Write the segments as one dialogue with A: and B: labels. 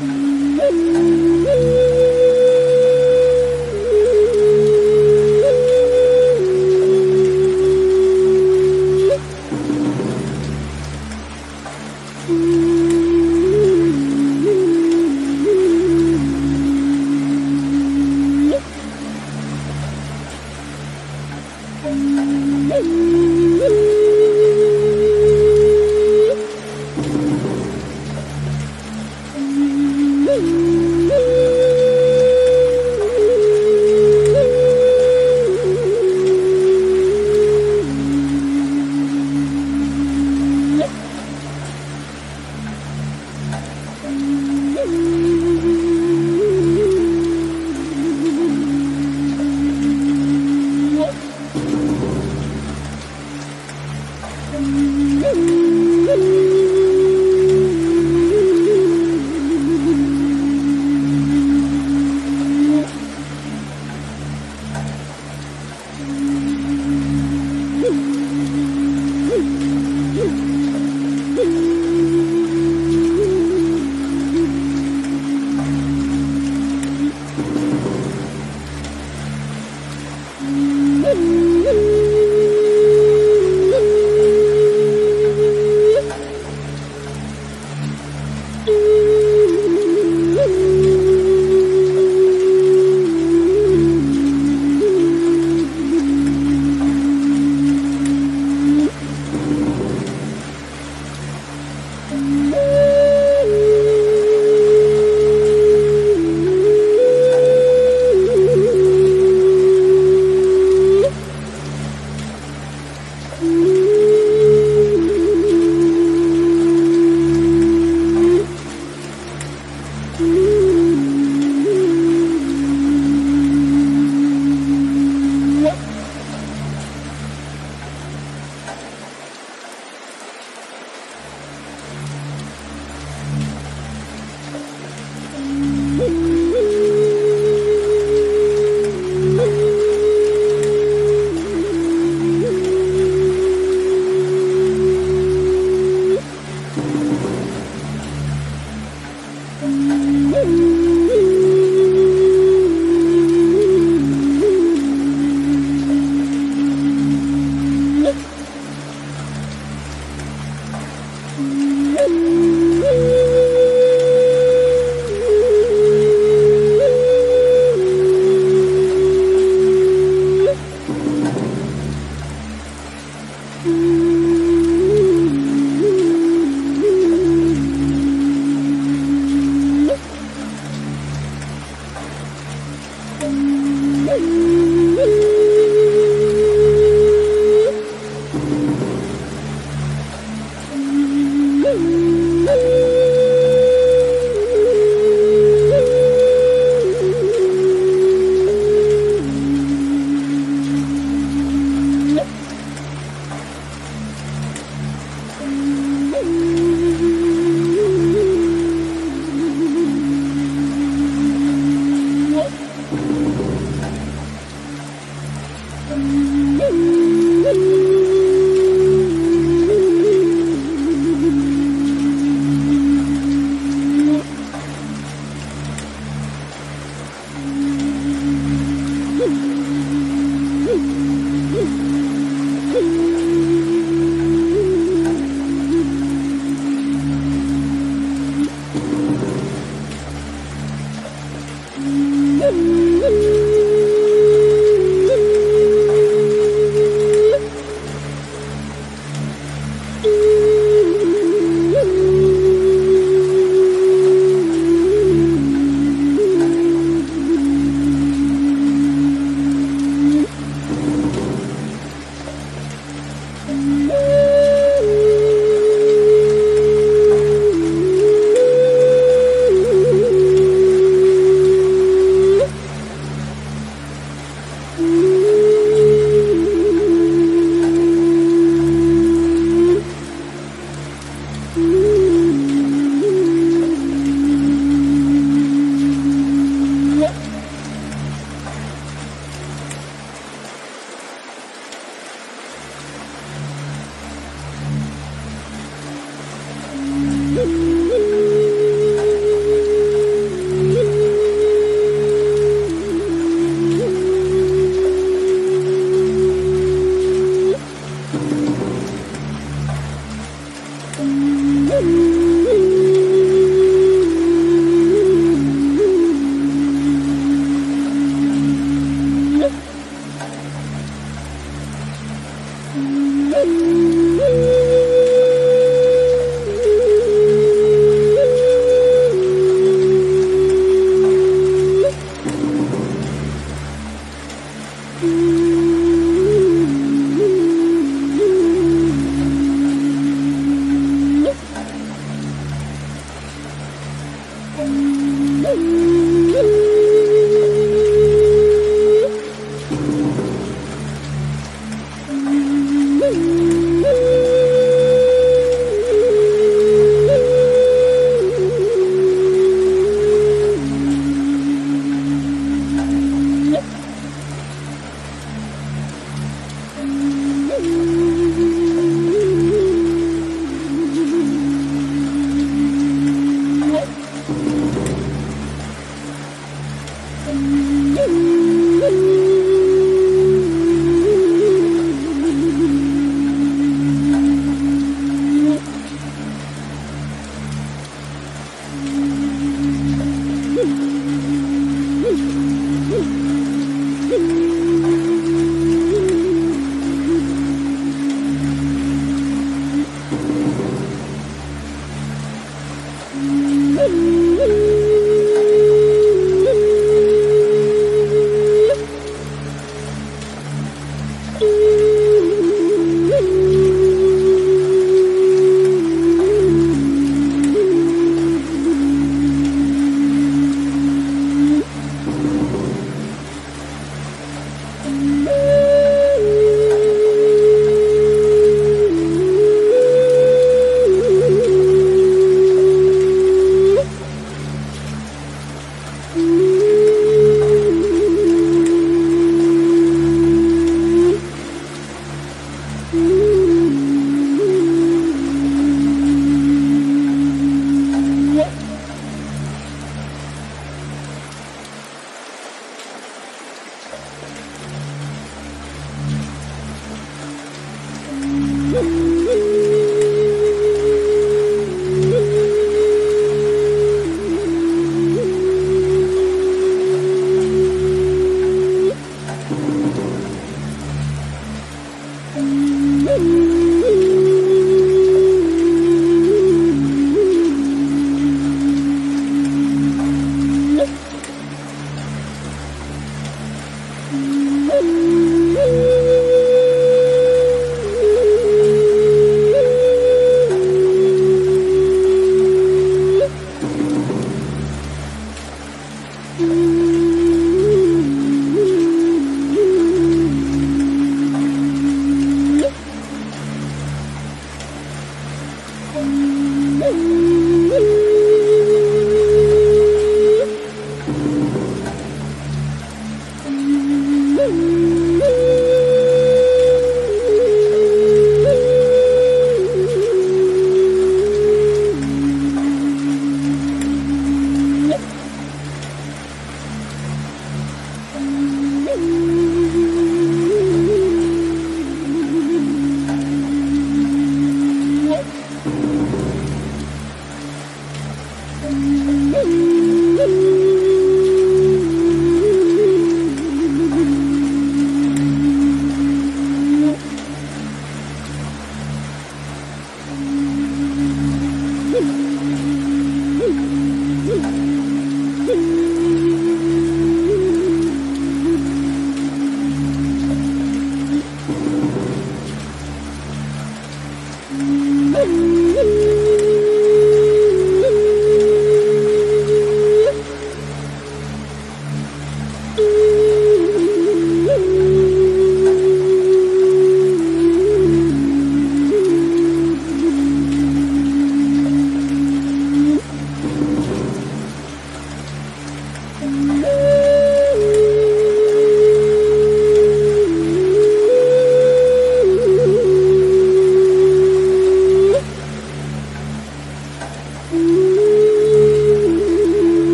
A: 嗯。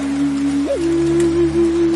A: Mm-hmm.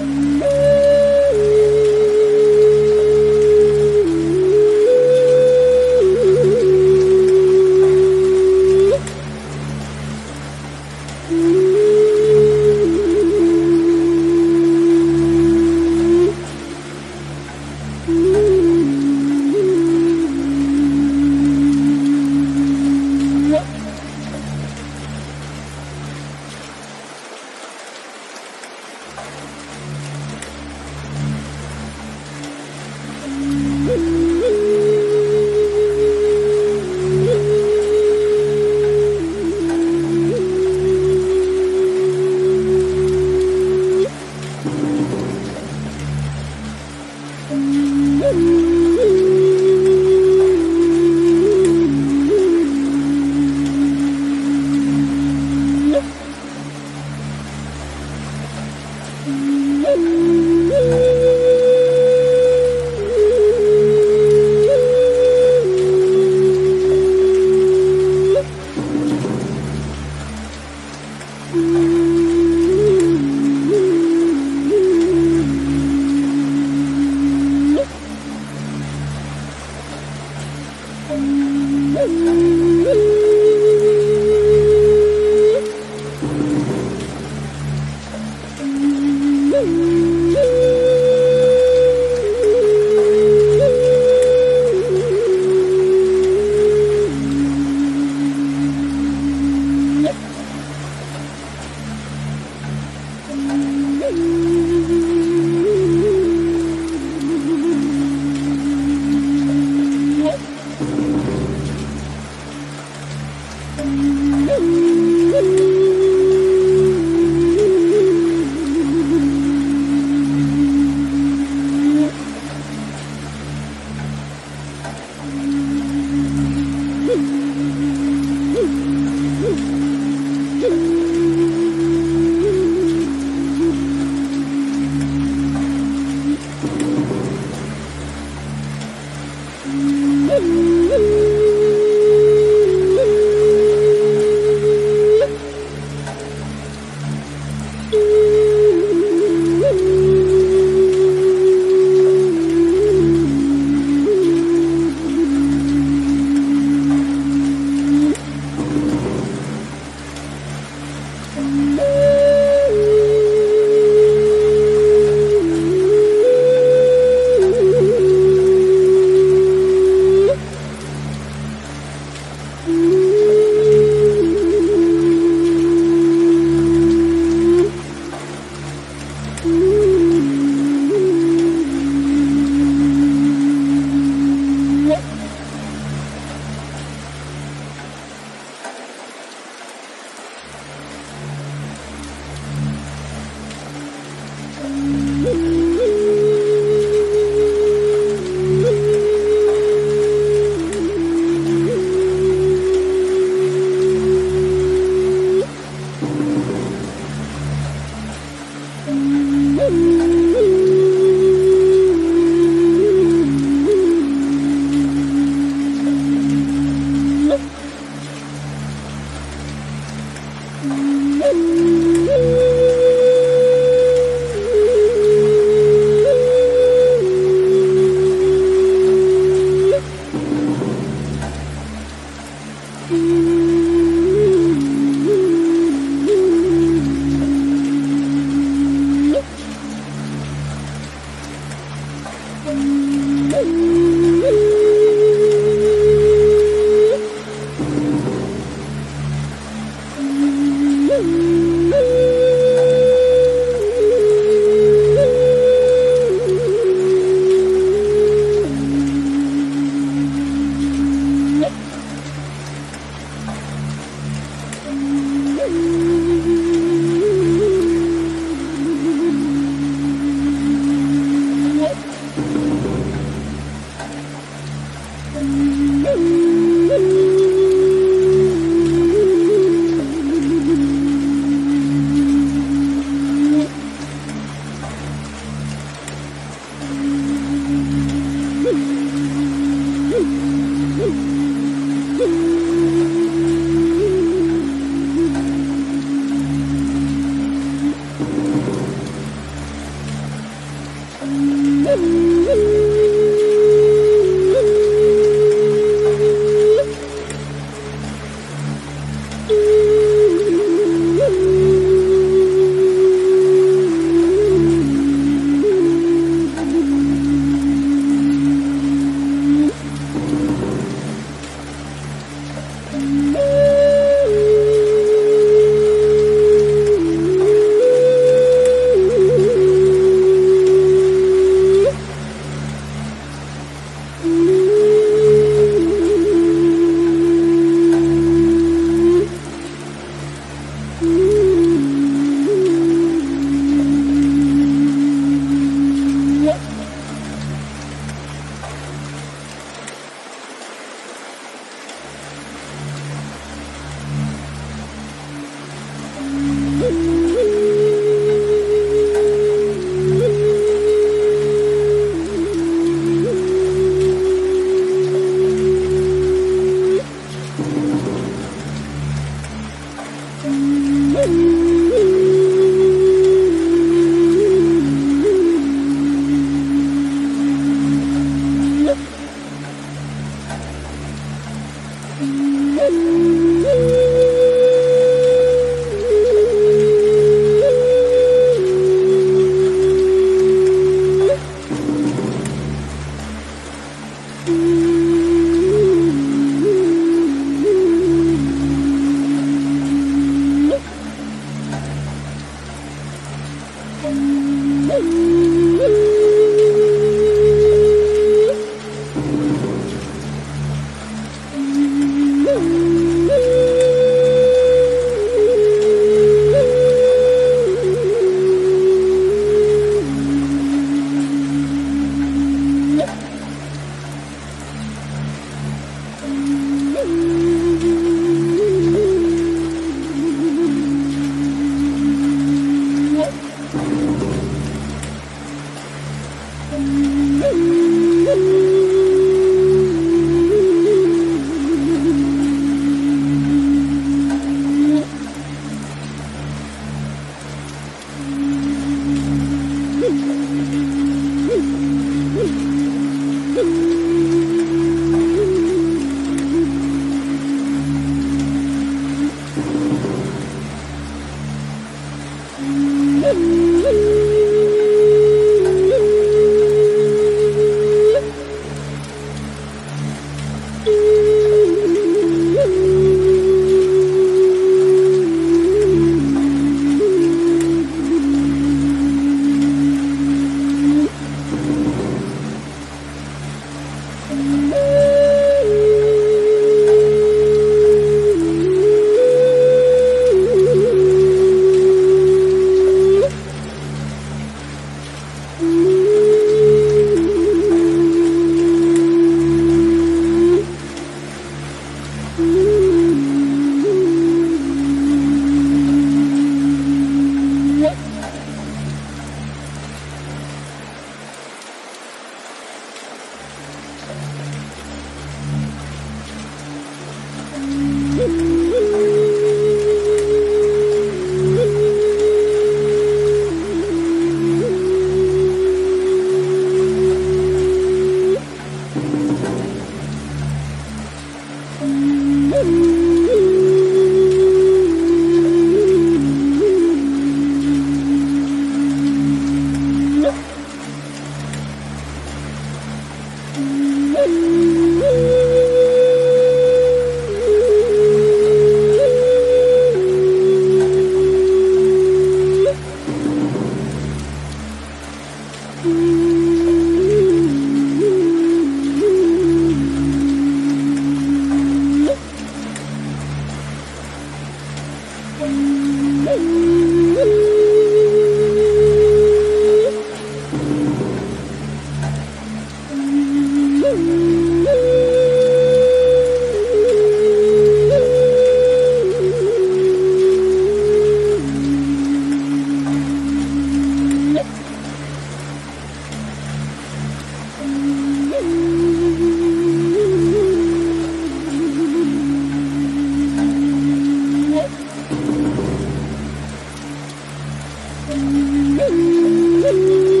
B: Mm-hmm.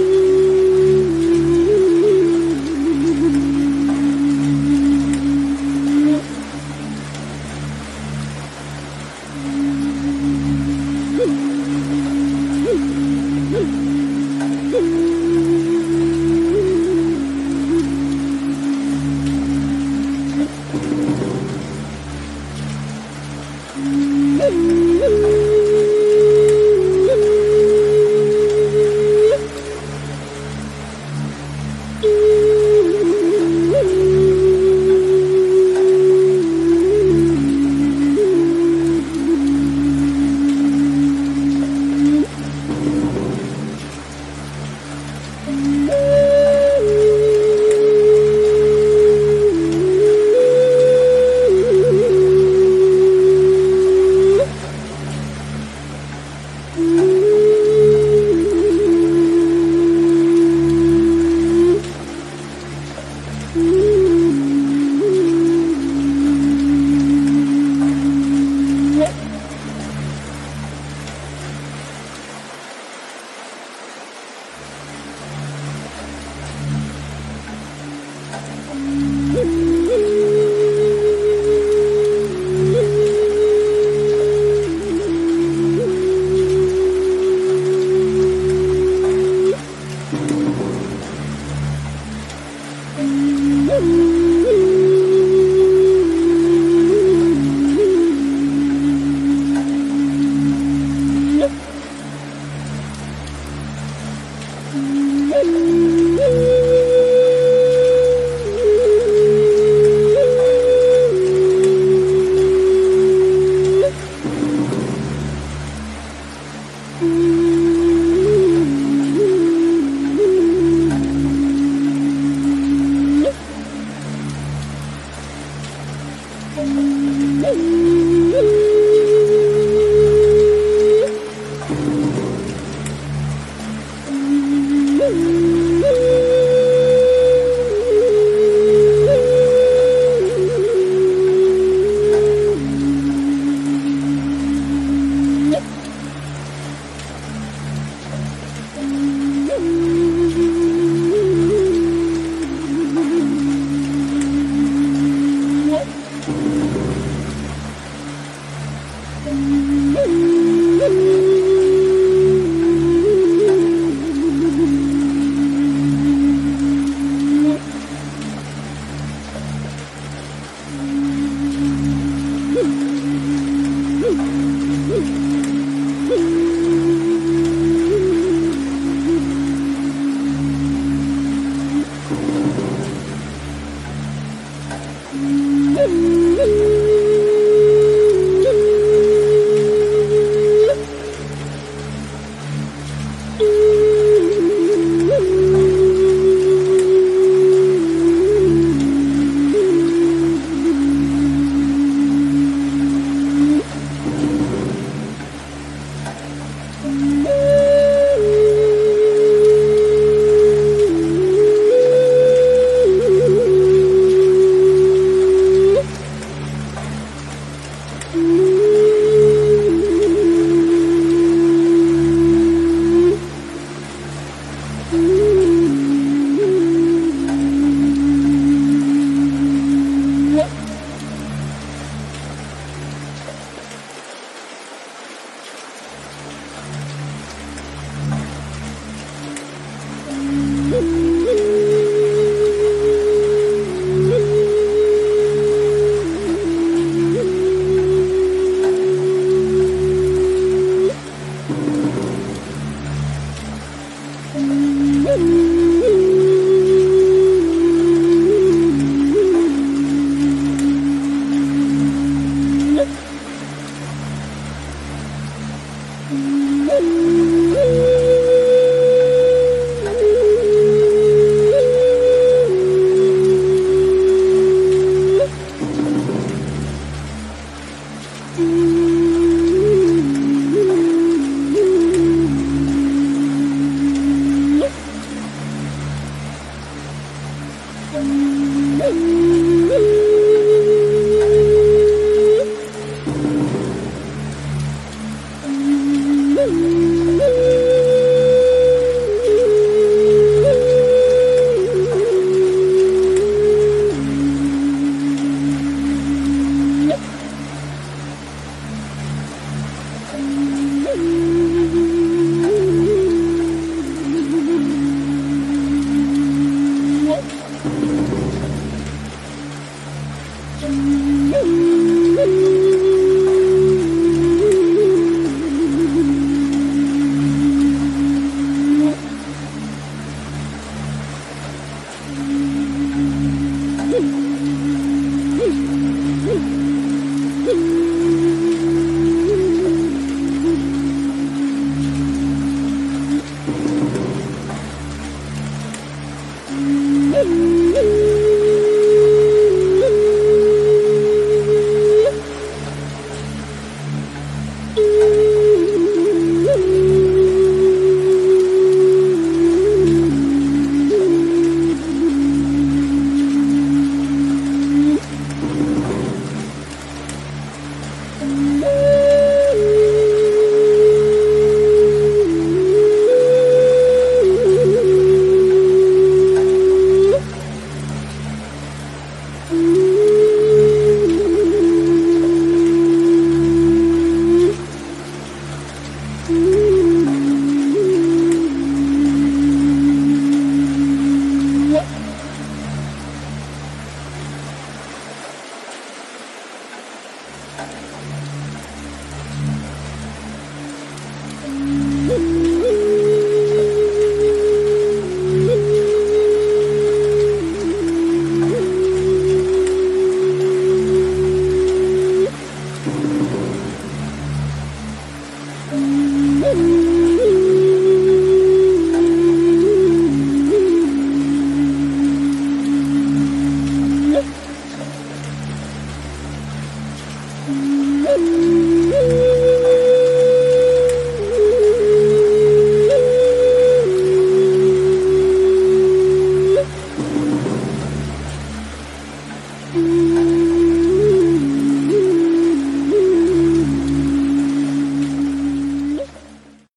B: Mm-hmm.